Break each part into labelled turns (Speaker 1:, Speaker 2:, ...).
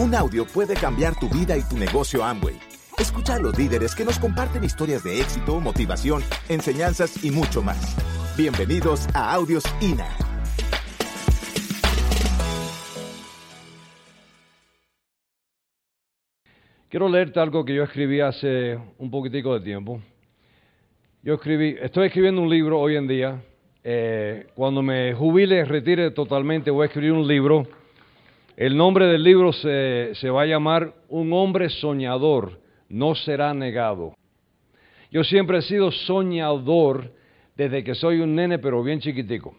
Speaker 1: Un audio puede cambiar tu vida y tu negocio Amway. Escucha a los líderes que nos comparten historias de éxito, motivación, enseñanzas y mucho más. Bienvenidos a Audios INA.
Speaker 2: Quiero leerte algo que yo escribí hace un poquitico de tiempo. Yo escribí, estoy escribiendo un libro hoy en día. Eh, cuando me jubile, retire totalmente, voy a escribir un libro. El nombre del libro se, se va a llamar Un hombre soñador no será negado. Yo siempre he sido soñador desde que soy un nene, pero bien chiquitico.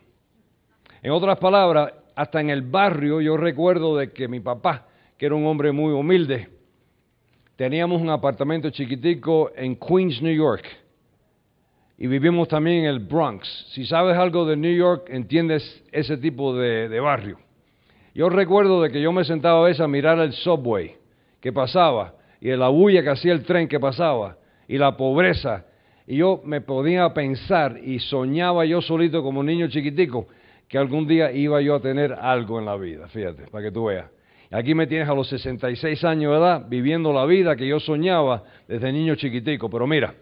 Speaker 2: En otras palabras, hasta en el barrio yo recuerdo de que mi papá, que era un hombre muy humilde, teníamos un apartamento chiquitico en Queens, New York. Y vivimos también en el Bronx. Si sabes algo de New York, entiendes ese tipo de, de barrio. Yo recuerdo de que yo me sentaba a veces a mirar el subway que pasaba y la bulla que hacía el tren que pasaba y la pobreza. Y yo me podía pensar y soñaba yo solito como niño chiquitico que algún día iba yo a tener algo en la vida, fíjate, para que tú veas. Aquí me tienes a los 66 años de edad viviendo la vida que yo soñaba desde niño chiquitico. Pero mira,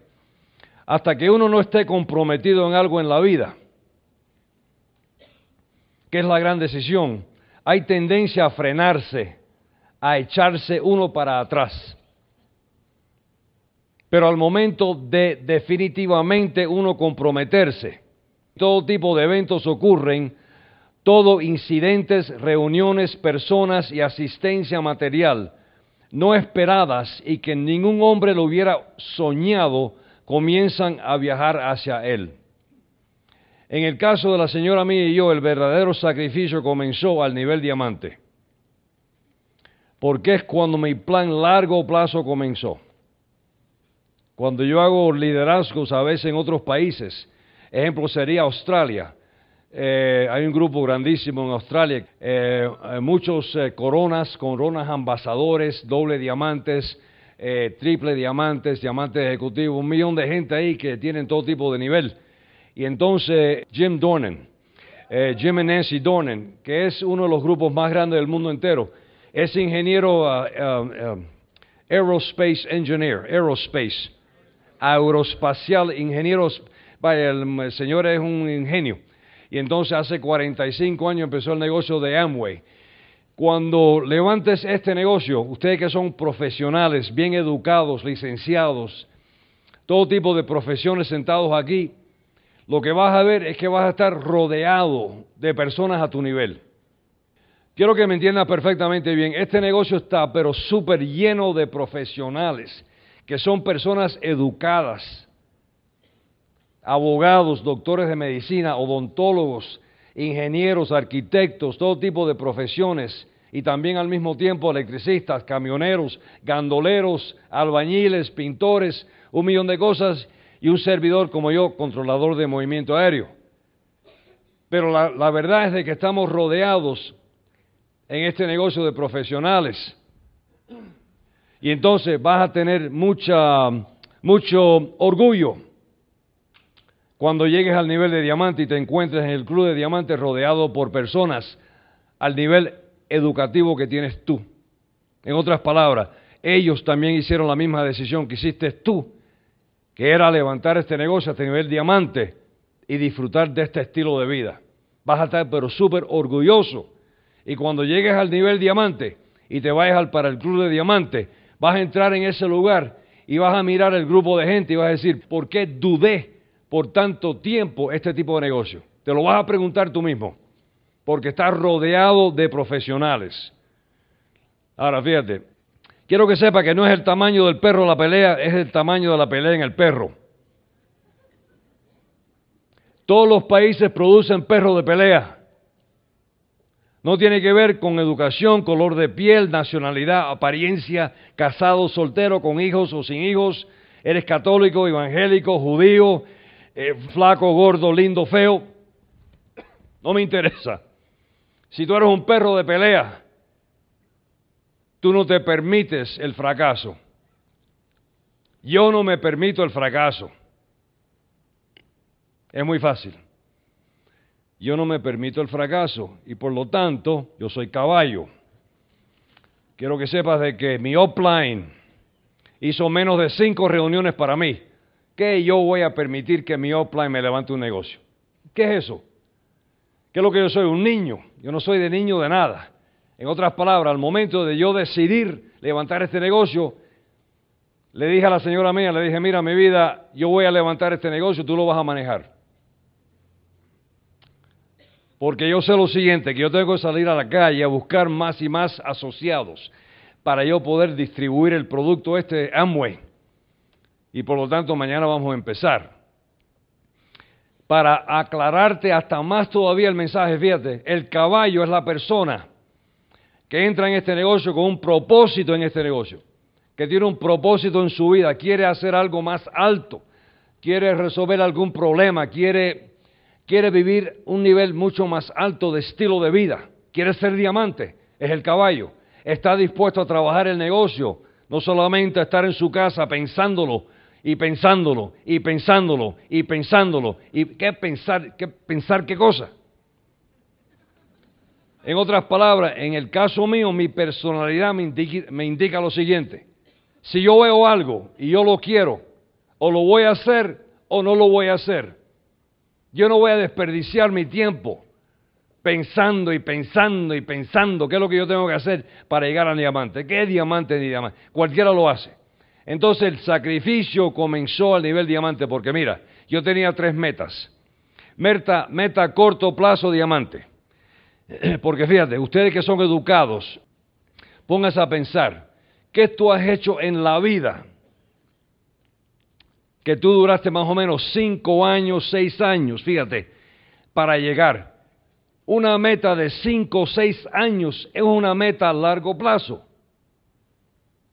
Speaker 2: hasta que uno no esté comprometido en algo en la vida, que es la gran decisión, hay tendencia a frenarse, a echarse uno para atrás. Pero al momento de definitivamente uno comprometerse, todo tipo de eventos ocurren, todo incidentes, reuniones, personas y asistencia material no esperadas y que ningún hombre lo hubiera soñado, comienzan a viajar hacia él. En el caso de la señora mía y yo, el verdadero sacrificio comenzó al nivel diamante, porque es cuando mi plan largo plazo comenzó. Cuando yo hago liderazgos a veces en otros países, ejemplo sería Australia, eh, hay un grupo grandísimo en Australia, eh, muchos eh, coronas, coronas ambasadores, doble diamantes, triple diamantes, diamantes ejecutivos, un millón de gente ahí que tienen todo tipo de nivel. Y entonces Jim Dornan, eh, Jim y Nancy Dornan, que es uno de los grupos más grandes del mundo entero, es ingeniero uh, uh, uh, aerospace engineer, aerospace, aeroespacial, ingenieros, vaya, el señor es un ingenio. Y entonces hace 45 años empezó el negocio de Amway. Cuando levantes este negocio, ustedes que son profesionales, bien educados, licenciados, todo tipo de profesiones sentados aquí, lo que vas a ver es que vas a estar rodeado de personas a tu nivel. Quiero que me entiendas perfectamente bien, este negocio está pero súper lleno de profesionales, que son personas educadas, abogados, doctores de medicina, odontólogos, ingenieros, arquitectos, todo tipo de profesiones y también al mismo tiempo electricistas, camioneros, gandoleros, albañiles, pintores, un millón de cosas y un servidor como yo, controlador de movimiento aéreo. Pero la, verdad es de que estamos rodeados en este negocio de profesionales. Y entonces vas a tener mucha, mucho orgullo cuando llegues al nivel de diamante y te encuentres en el club de diamantes rodeado por personas al nivel educativo que tienes tú. En otras palabras, ellos también hicieron la misma decisión que hiciste tú, que era levantar este negocio a este nivel diamante y disfrutar de este estilo de vida. Vas a estar pero súper orgulloso. Y cuando llegues al nivel diamante y te vayas para el club de diamante, vas a entrar en ese lugar y vas a mirar el grupo de gente y vas a decir, ¿por qué dudé por tanto tiempo este tipo de negocio? Te lo vas a preguntar tú mismo, porque estás rodeado de profesionales. Ahora, fíjate, quiero que sepa que no es el tamaño del perro la pelea, es el tamaño de la pelea en el perro. Todos los países producen perros de pelea. No tiene que ver con educación, color de piel, nacionalidad, apariencia, casado, soltero, con hijos o sin hijos, eres católico, evangélico, judío, eh, flaco, gordo, lindo, feo. No me interesa. Si tú eres un perro de pelea, tú no te permites el fracaso. Yo no me permito el fracaso. Es muy fácil. Yo no me permito el fracaso y por lo tanto yo soy caballo. quiero que sepas de que mi upline hizo menos de cinco reuniones para mí. ¿Qué yo voy a permitir que mi upline me levante un negocio? ¿Qué es eso? ¿Qué es lo que yo soy? Un niño. Yo no soy de niño de nada. En otras palabras, al momento de yo decidir levantar este negocio, le dije a la señora mía, le dije, mira, mi vida, yo voy a levantar este negocio, tú lo vas a manejar. Porque yo sé lo siguiente, que yo tengo que salir a la calle a buscar más y más asociados para yo poder distribuir el producto este Amway. Y por lo tanto mañana vamos a empezar. Para aclararte hasta más todavía el mensaje, fíjate, el caballo es la persona que entra en este negocio con un propósito en este negocio, que tiene un propósito en su vida, quiere hacer algo más alto, quiere resolver algún problema, quiere, quiere vivir un nivel mucho más alto de estilo de vida, quiere ser diamante, es el caballo está dispuesto a trabajar el negocio, no solamente a estar en su casa pensándolo y pensándolo y pensándolo y pensándolo. ¿Y qué pensar? ¿Qué pensar qué cosa? En otras palabras, en el caso mío, mi personalidad me indica, me indica lo siguiente. Si yo veo algo y yo lo quiero, o lo voy a hacer o no lo voy a hacer. Yo no voy a desperdiciar mi tiempo pensando y pensando y pensando qué es lo que yo tengo que hacer para llegar al diamante. ¿Qué es diamante ni diamante? Cualquiera lo hace. Entonces el sacrificio comenzó al nivel diamante porque mira, yo tenía tres metas. Meta, meta corto plazo diamante. Porque fíjate, ustedes que son educados, pónganse a pensar, ¿qué tú has hecho en la vida? Que tú duraste más o menos cinco años, seis años, fíjate, para llegar. Una meta de cinco o seis años es una meta a largo plazo.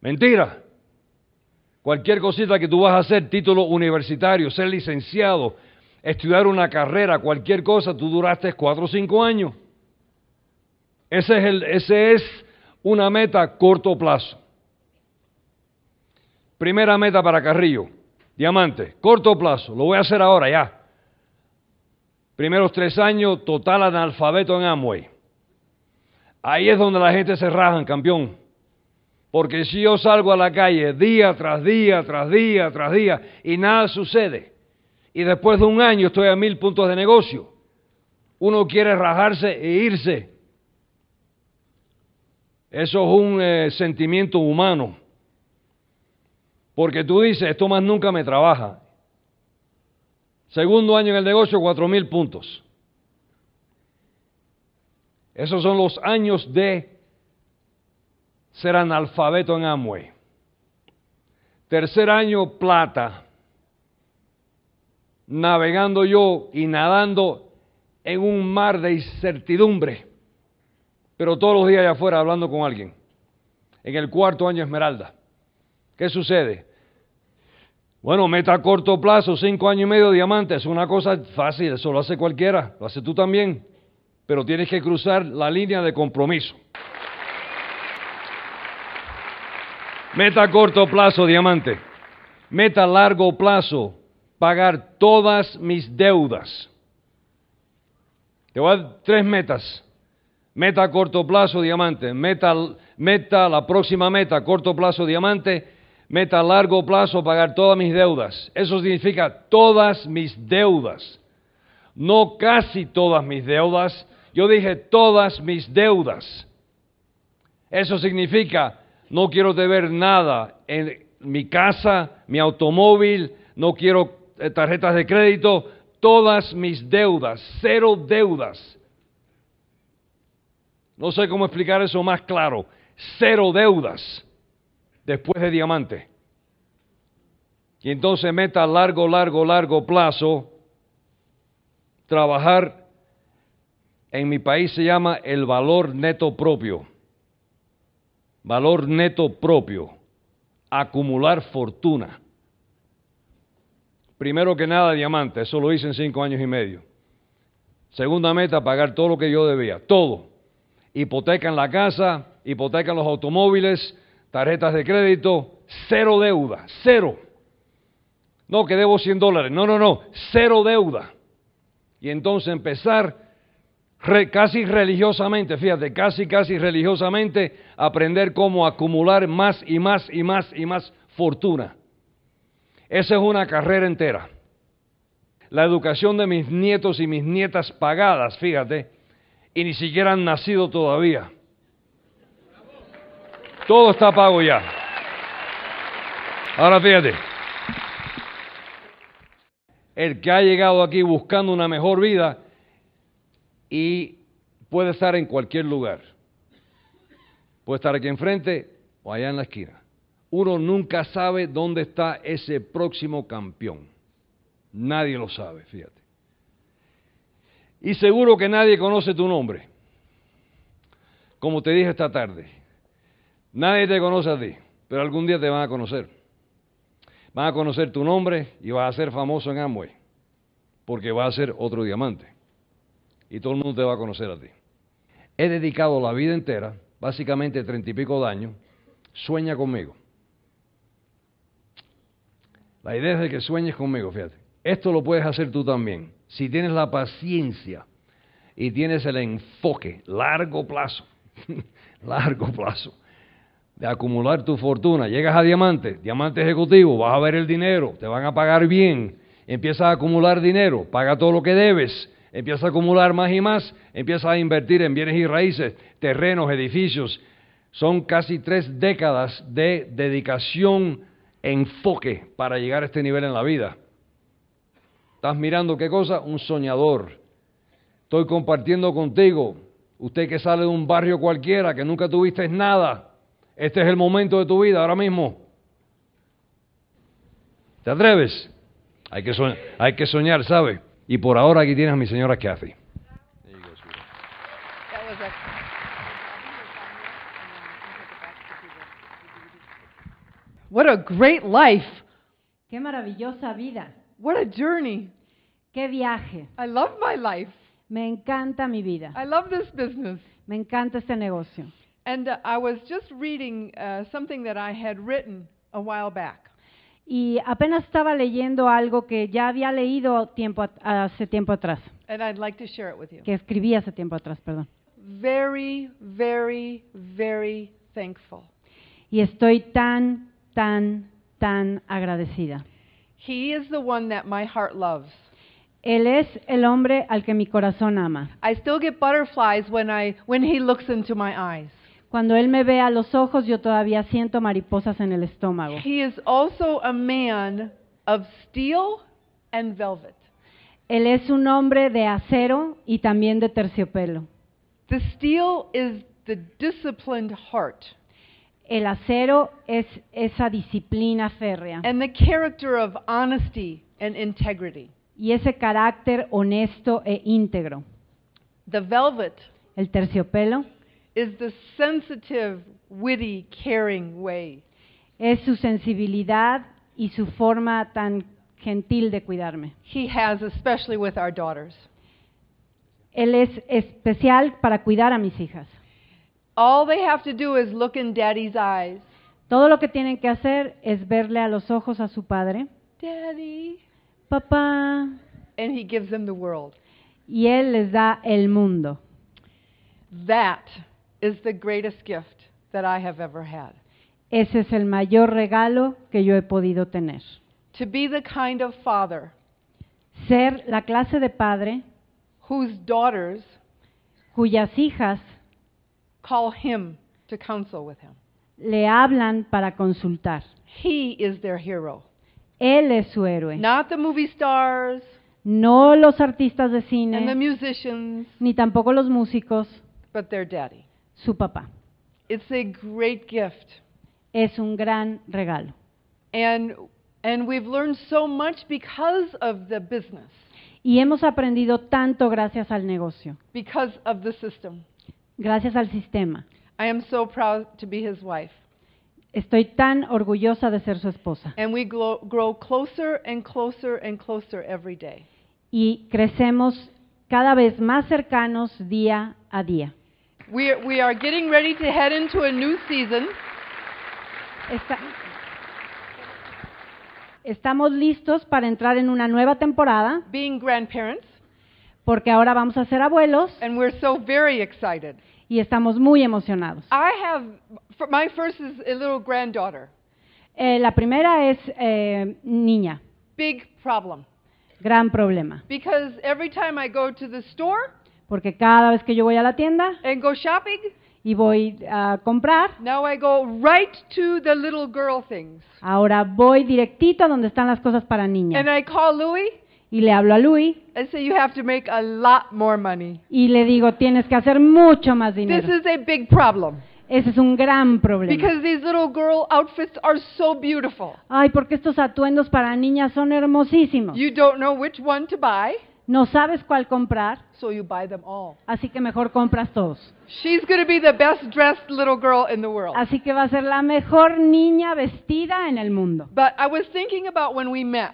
Speaker 2: Mentira. Cualquier cosita que tú vas a hacer, título universitario, ser licenciado, estudiar una carrera, cualquier cosa, tú duraste cuatro o cinco años. Ese es, el, es una meta a corto plazo. Primera meta para Carrillo, diamante, corto plazo, lo voy a hacer ahora ya. Primeros tres años, total analfabeto en Amway. Ahí es donde la gente se raja, campeón. Porque si yo salgo a la calle día tras día, tras día, tras día, y nada sucede, y después de un año estoy a mil puntos de negocio, uno quiere rajarse e irse. Eso es un eh, sentimiento humano. Porque tú dices, esto más nunca me trabaja. Segundo año en el negocio, cuatro mil puntos. Esos son los años de ser analfabeto en Amway. Tercer año, plata. Navegando yo y nadando en un mar de incertidumbre, pero todos los días allá afuera hablando con alguien. En el cuarto año, Esmeralda. ¿Qué sucede? Bueno, meta a corto plazo, cinco años y medio diamante, es una cosa fácil, eso lo hace cualquiera, lo hace tú también, pero tienes que cruzar la línea de compromiso. Meta a corto plazo, diamante. Meta a largo plazo, pagar todas mis deudas. Te voy a dar tres metas. Meta corto plazo, diamante. Meta, meta, la próxima meta, corto plazo, diamante meta largo plazo pagar todas mis deudas. Eso significa todas mis deudas. No casi todas mis deudas. Yo dije todas mis deudas. Eso significa no quiero deber nada en mi casa, mi automóvil, no quiero eh, tarjetas de crédito, todas mis deudas, cero deudas. No sé cómo explicar eso más claro. Cero deudas después de diamante. Y entonces meta a largo, largo, largo plazo, trabajar, en mi país se llama el valor neto propio. Valor neto propio. Acumular fortuna. Primero que nada, diamante. Eso lo hice en cinco años y medio. Segunda meta, pagar todo lo que yo debía. Todo. Hipoteca en la casa, hipoteca en los automóviles, tarjetas de crédito, cero deuda, cero. No, que debo 100 dólares. No, no, no, cero deuda. Y entonces empezar casi religiosamente, fíjate, casi, casi religiosamente, aprender cómo acumular más y más y más y más fortuna. Esa es una carrera entera. La educación de mis nietos y mis nietas pagadas, fíjate, y ni siquiera han nacido todavía. Todo está pago ya. Ahora fíjate, el que ha llegado aquí buscando una mejor vida y puede estar en cualquier lugar. Puede estar aquí enfrente o allá en la esquina. Uno nunca sabe dónde está ese próximo campeón. Nadie lo sabe, fíjate. Y seguro que nadie conoce tu nombre. Como te dije esta tarde, nadie te conoce a ti, pero algún día te van a conocer. Van a conocer tu nombre y vas a ser famoso en Amway, porque vas a ser otro diamante. Y todo el mundo te va a conocer a ti. He dedicado la vida entera, básicamente treinta y pico de años, sueña conmigo. La idea es de que sueñes conmigo, fíjate. Esto lo puedes hacer tú también. Si tienes la paciencia y tienes el enfoque, largo plazo, largo plazo, de acumular tu fortuna. Llegas a diamante, diamante ejecutivo, vas a ver el dinero, te van a pagar bien, empiezas a acumular dinero, paga todo lo que debes, empiezas a acumular más y más, empiezas a invertir en bienes y raíces, terrenos, edificios. Son casi tres décadas de dedicación, enfoque para llegar a este nivel en la vida. ¿Estás mirando qué cosa? Un soñador. Estoy compartiendo contigo, usted que sale de un barrio cualquiera, que nunca tuviste nada, este es el momento de tu vida ahora mismo. ¿Te atreves? Hay que, soñar, hay que soñar, ¿sabe? Y por ahora aquí tienes a mi señora Kathy.
Speaker 3: What a great life.
Speaker 4: Qué maravillosa vida.
Speaker 3: What a journey.
Speaker 4: Qué viaje.
Speaker 3: I love my life.
Speaker 4: Me encanta mi vida.
Speaker 3: I love this business.
Speaker 4: Me encanta este negocio.
Speaker 3: And uh, I was just reading uh, something that I had written a while back.
Speaker 4: Y apenas estaba leyendo algo que ya había leído tiempo at- hace tiempo atrás,
Speaker 3: And I'd like to share it with you.
Speaker 4: que escribí hace tiempo atrás, perdón.
Speaker 3: Very, very, very thankful.
Speaker 4: Y estoy tan, tan, tan agradecida.
Speaker 3: He is the one that my heart loves.
Speaker 4: Él es el hombre al que mi corazón ama.
Speaker 3: I still get butterflies when I when he looks into my eyes.
Speaker 4: Cuando Él me ve a los ojos, yo todavía siento mariposas en el estómago.
Speaker 3: He is also a man of steel and velvet.
Speaker 4: Él es un hombre de acero y también de terciopelo.
Speaker 3: The steel is the disciplined heart
Speaker 4: El acero es esa disciplina férrea
Speaker 3: and the character of honesty and integrity.
Speaker 4: y ese carácter honesto e íntegro.
Speaker 3: The velvet
Speaker 4: El terciopelo
Speaker 3: is the sensitive, witty, caring way.
Speaker 4: es su sensibilidad y su forma tan gentil de cuidarme.
Speaker 3: He has, especially with our daughters.
Speaker 4: Él es especial para cuidar a mis hijas.
Speaker 3: All they have to do is look in daddy's eyes.
Speaker 4: Todo lo que tienen que hacer es verle a los ojos a su padre,
Speaker 3: Daddy.
Speaker 4: papá,
Speaker 3: And he gives them the world.
Speaker 4: y él les da el mundo.
Speaker 3: That is the greatest gift that I have ever had.
Speaker 4: Ese es el mayor regalo que yo he podido tener.
Speaker 3: To be the kind of father
Speaker 4: Ser la clase de padre
Speaker 3: whose daughters
Speaker 4: cuyas hijas
Speaker 3: call him to counsel with him.
Speaker 4: le hablan para consultar.
Speaker 3: He is their hero.
Speaker 4: Él es su héroe.
Speaker 3: Not the movie stars
Speaker 4: No los artistas de cine.
Speaker 3: and the musicians,
Speaker 4: ni tampoco los músicos,
Speaker 3: but their daddy.
Speaker 4: su papá.
Speaker 3: It's a great gift.
Speaker 4: Es un gran regalo.
Speaker 3: And and we've learned so much because of the business,
Speaker 4: Y hemos aprendido tanto gracias al negocio,
Speaker 3: because of the system.
Speaker 4: Gracias al sistema.
Speaker 3: I am so proud to be his wife.
Speaker 4: Estoy tan orgullosa de ser su esposa.
Speaker 3: And we grow, grow closer and closer and closer every day.
Speaker 4: Y crecemos cada vez más cercanos día a día.
Speaker 3: We are, we are getting ready to head into a new season.
Speaker 4: Estamos listos para entrar en una nueva temporada,
Speaker 3: Being grandparents,
Speaker 4: porque ahora vamos a ser abuelos
Speaker 3: and we're so very excited.
Speaker 4: Y estamos muy emocionados.
Speaker 3: I have, my first is a little granddaughter.
Speaker 4: Eh, la primera es eh, niña,
Speaker 3: Big problem.
Speaker 4: gran problema,
Speaker 3: Because every time I go to the store
Speaker 4: porque cada vez que yo voy a la tienda
Speaker 3: and go shopping,
Speaker 4: y voy a comprar,
Speaker 3: now I go right to the little girl things.
Speaker 4: ahora voy directito a donde están las cosas para niña
Speaker 3: And I call Louis
Speaker 4: y le hablo a Louis
Speaker 3: say, You have to make a lot more money.
Speaker 4: y le digo, tienes que hacer mucho más
Speaker 3: This
Speaker 4: dinero.
Speaker 3: is a big problem.
Speaker 4: Ese es un gran problema.
Speaker 3: Because these little girl outfits are so beautiful.
Speaker 4: Ay, porque estos atuendos para niñas son hermosísimos.
Speaker 3: You don't know which one to buy,
Speaker 4: No sabes cuál comprar,
Speaker 3: so you buy them all.
Speaker 4: así que mejor compras todos.
Speaker 3: She's going to be the best dressed little girl in the world.
Speaker 4: Así que va a ser la mejor niña vestida en el mundo.
Speaker 3: But I was thinking about when we met.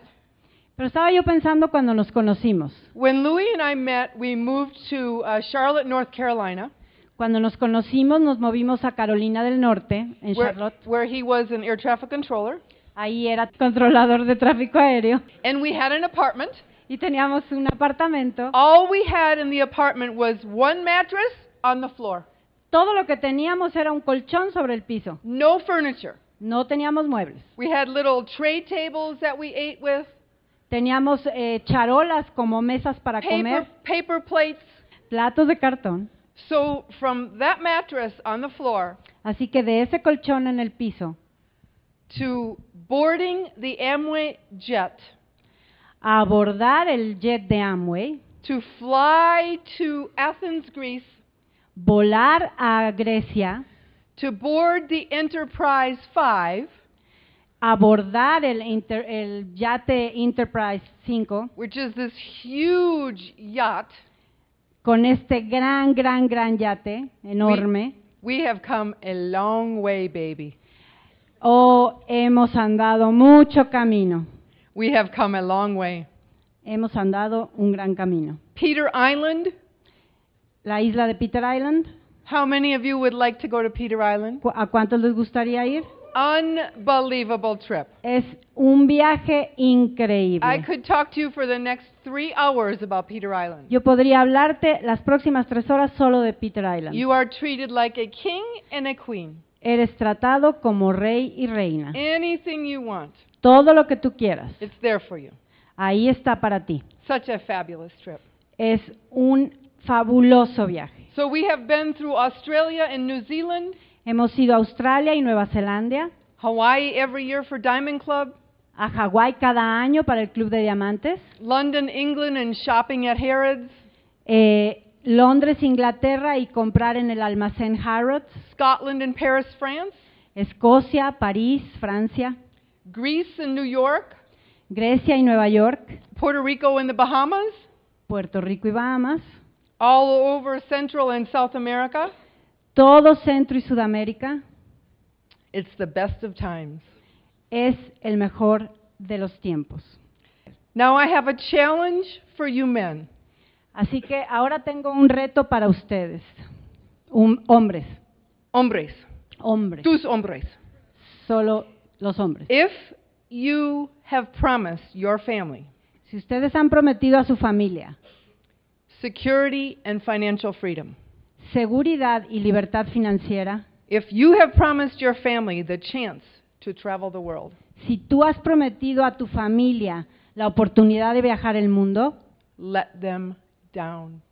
Speaker 4: Pero estaba yo pensando cuando nos conocimos.
Speaker 3: When Louis and I met, we moved to uh, Charlotte, North Carolina,
Speaker 4: Cuando nos conocimos nos movimos a Carolina del Norte, en
Speaker 3: where,
Speaker 4: Charlotte.
Speaker 3: where he was an air traffic controller.
Speaker 4: Ahí era controlador de tráfico aéreo.
Speaker 3: And we had an apartment.
Speaker 4: Y teníamos un apartamento.
Speaker 3: All we had in the apartment was one mattress on the floor,
Speaker 4: Todo lo que teníamos era un colchón sobre el piso.
Speaker 3: no furniture.
Speaker 4: No teníamos muebles.
Speaker 3: We had little tray tables that we ate with,
Speaker 4: Teníamos eh, charolas como mesas para
Speaker 3: paper,
Speaker 4: comer,
Speaker 3: paper plates.
Speaker 4: platos de cartón.
Speaker 3: So from that mattress on the floor
Speaker 4: Así que de ese colchón en el piso
Speaker 3: to boarding the Amway jet
Speaker 4: a abordar el jet de Amway,
Speaker 3: to fly to Athens, Greece,
Speaker 4: volar a Grecia,
Speaker 3: to board the Enterprise 5,
Speaker 4: abordar el, inter- el yate Enterprise 5
Speaker 3: which is this huge yacht,
Speaker 4: con este gran, gran, gran yate enorme.
Speaker 3: we have come a long way, baby.
Speaker 4: Oh, hemos andado mucho camino.
Speaker 3: We have come a long way.
Speaker 4: Hemos andado un gran camino.
Speaker 3: Peter Island.
Speaker 4: La isla de Peter Island,
Speaker 3: How many of you would like to go to Peter Island?
Speaker 4: ¿cu- ¿a cuántos les gustaría ir?
Speaker 3: Unbelievable trip.
Speaker 4: Es un viaje
Speaker 3: I
Speaker 4: increíble.
Speaker 3: could talk to you for the next three hours about Peter Island.
Speaker 4: Yo podría hablarte las próximas tres horas solo de Peter Island.
Speaker 3: You are treated like a king and a queen.
Speaker 4: Eres tratado como rey y reina.
Speaker 3: Anything you want,
Speaker 4: Todo lo que tú quieras,
Speaker 3: it's there for you.
Speaker 4: ahí está para ti.
Speaker 3: Such a fabulous trip.
Speaker 4: Es un fabuloso viaje.
Speaker 3: So we have been through Australia and New Zealand,
Speaker 4: Hemos ido a Australia y Nueva Zelanda,
Speaker 3: Hawaii every year for Diamond Club,
Speaker 4: a Hawái cada año para el Club de Diamantes,
Speaker 3: London, England, and shopping at Harrods,
Speaker 4: eh, Londres, Inglaterra y comprar en el almacén Harrods,
Speaker 3: Scotland and Paris, France,
Speaker 4: Escocia, París, Francia,
Speaker 3: Greece and New York,
Speaker 4: Grecia y Nueva York,
Speaker 3: Puerto Rico and the Bahamas,
Speaker 4: Puerto Rico y Bahamas,
Speaker 3: all over Central and South America.
Speaker 4: Todo Centro y Sudamérica.
Speaker 3: It's the best of times.
Speaker 4: Es el mejor de los tiempos.
Speaker 3: Now I have a challenge for you men.
Speaker 4: Así que ahora tengo un reto para ustedes, Un- hombres,
Speaker 3: Hombres,
Speaker 4: hombres,
Speaker 3: tus hombres.
Speaker 4: solo los hombres.
Speaker 3: If you have promised your family
Speaker 4: Si ustedes han prometido a su familia
Speaker 3: security and financial freedom,
Speaker 4: seguridad y libertad financiera,
Speaker 3: if you have promised your family the chance to travel the world,
Speaker 4: si tú has prometido a tu familia la oportunidad de viajar el mundo,
Speaker 3: let them down.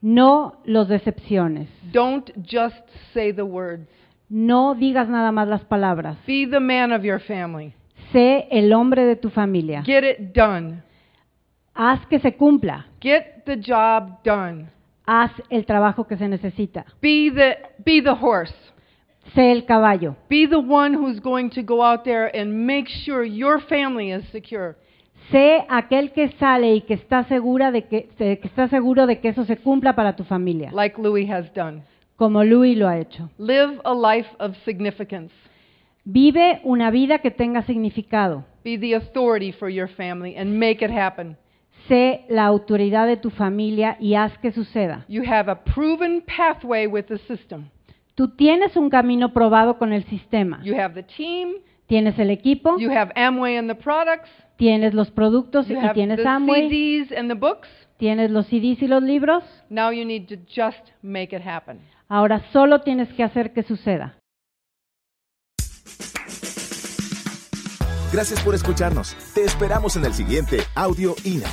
Speaker 4: no los decepciones.
Speaker 3: Don't just say the words.
Speaker 4: No digas nada más las palabras.
Speaker 3: Be the man of your family.
Speaker 4: Sé el hombre de tu familia.
Speaker 3: Get it done.
Speaker 4: Haz que se cumpla.
Speaker 3: Get the job done.
Speaker 4: Haz el trabajo que se necesita.
Speaker 3: Be the be the horse.
Speaker 4: Sé el caballo.
Speaker 3: Be the one who's going to go out there and make sure your family is secure.
Speaker 4: Sé aquel que sale y que está segura de que, que está seguro de que eso se cumpla para tu familia,
Speaker 3: like Louis has done.
Speaker 4: como Louis lo ha hecho.
Speaker 3: Live a life of significance.
Speaker 4: Vive una vida que tenga significado.
Speaker 3: Be the authority for your family and make it happen.
Speaker 4: Sé la autoridad de tu familia y haz que suceda.
Speaker 3: You have a proven pathway with the system.
Speaker 4: Tú tienes un camino probado con el sistema.
Speaker 3: You have the team,
Speaker 4: Tienes el equipo,
Speaker 3: You have Amway and the products.
Speaker 4: tienes los productos
Speaker 3: You
Speaker 4: y
Speaker 3: have
Speaker 4: tienes
Speaker 3: the
Speaker 4: Amway,
Speaker 3: CDs and the books.
Speaker 4: tienes los CDs y los libros.
Speaker 3: Now you need to just make it happen.
Speaker 4: Ahora solo tienes que hacer que suceda.
Speaker 1: Gracias por escucharnos. Te esperamos en el siguiente Audio INA.